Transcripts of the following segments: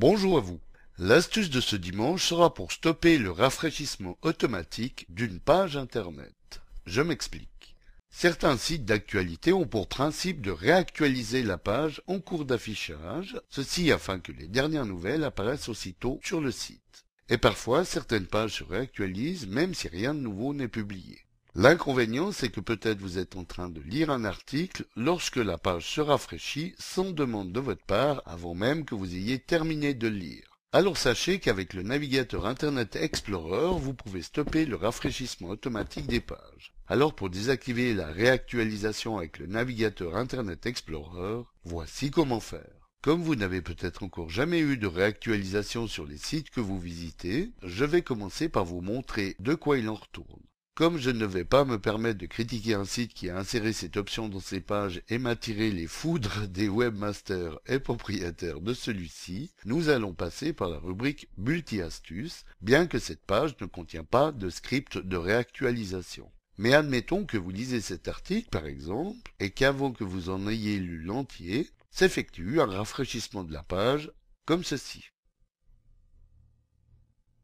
Bonjour à vous. L'astuce de ce dimanche sera pour stopper le rafraîchissement automatique d'une page internet. Je m'explique. Certains sites d'actualité ont pour principe de réactualiser la page en cours d'affichage, ceci afin que les dernières nouvelles apparaissent aussitôt sur le site. Et parfois, certaines pages se réactualisent même si rien de nouveau n'est publié. L'inconvénient, c'est que peut-être vous êtes en train de lire un article lorsque la page se rafraîchit sans demande de votre part avant même que vous ayez terminé de lire. Alors sachez qu'avec le navigateur Internet Explorer, vous pouvez stopper le rafraîchissement automatique des pages. Alors pour désactiver la réactualisation avec le navigateur Internet Explorer, voici comment faire. Comme vous n'avez peut-être encore jamais eu de réactualisation sur les sites que vous visitez, je vais commencer par vous montrer de quoi il en retourne. Comme je ne vais pas me permettre de critiquer un site qui a inséré cette option dans ses pages et m'attirer les foudres des webmasters et propriétaires de celui-ci, nous allons passer par la rubrique multi-astuces, bien que cette page ne contient pas de script de réactualisation. Mais admettons que vous lisez cet article, par exemple, et qu'avant que vous en ayez lu l'entier, s'effectue un rafraîchissement de la page, comme ceci.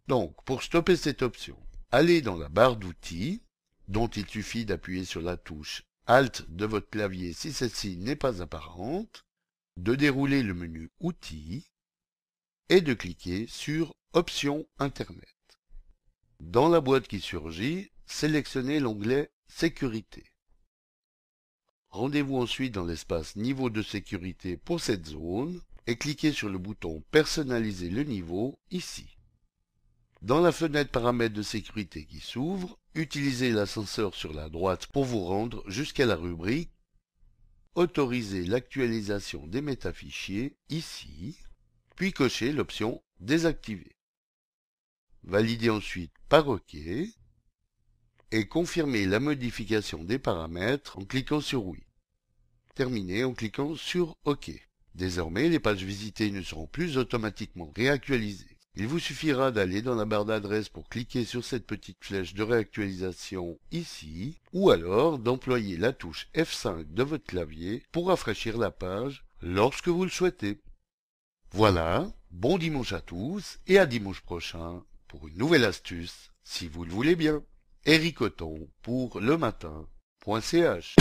Donc, pour stopper cette option, allez dans la barre d'outils, dont il suffit d'appuyer sur la touche Alt de votre clavier si celle-ci n'est pas apparente, de dérouler le menu Outils et de cliquer sur Options Internet. Dans la boîte qui surgit, sélectionnez l'onglet Sécurité. Rendez-vous ensuite dans l'espace Niveau de sécurité pour cette zone et cliquez sur le bouton Personnaliser le niveau ici. Dans la fenêtre Paramètres de sécurité qui s'ouvre, utilisez l'ascenseur sur la droite pour vous rendre jusqu'à la rubrique Autoriser l'actualisation des métafichiers ici, puis cochez l'option Désactiver. Validez ensuite par OK et confirmez la modification des paramètres en cliquant sur Oui. Terminez en cliquant sur OK. Désormais, les pages visitées ne seront plus automatiquement réactualisées. Il vous suffira d'aller dans la barre d'adresse pour cliquer sur cette petite flèche de réactualisation ici, ou alors d'employer la touche F5 de votre clavier pour rafraîchir la page lorsque vous le souhaitez. Voilà, bon dimanche à tous et à dimanche prochain pour une nouvelle astuce, si vous le voulez bien. Eric pour le matin.ch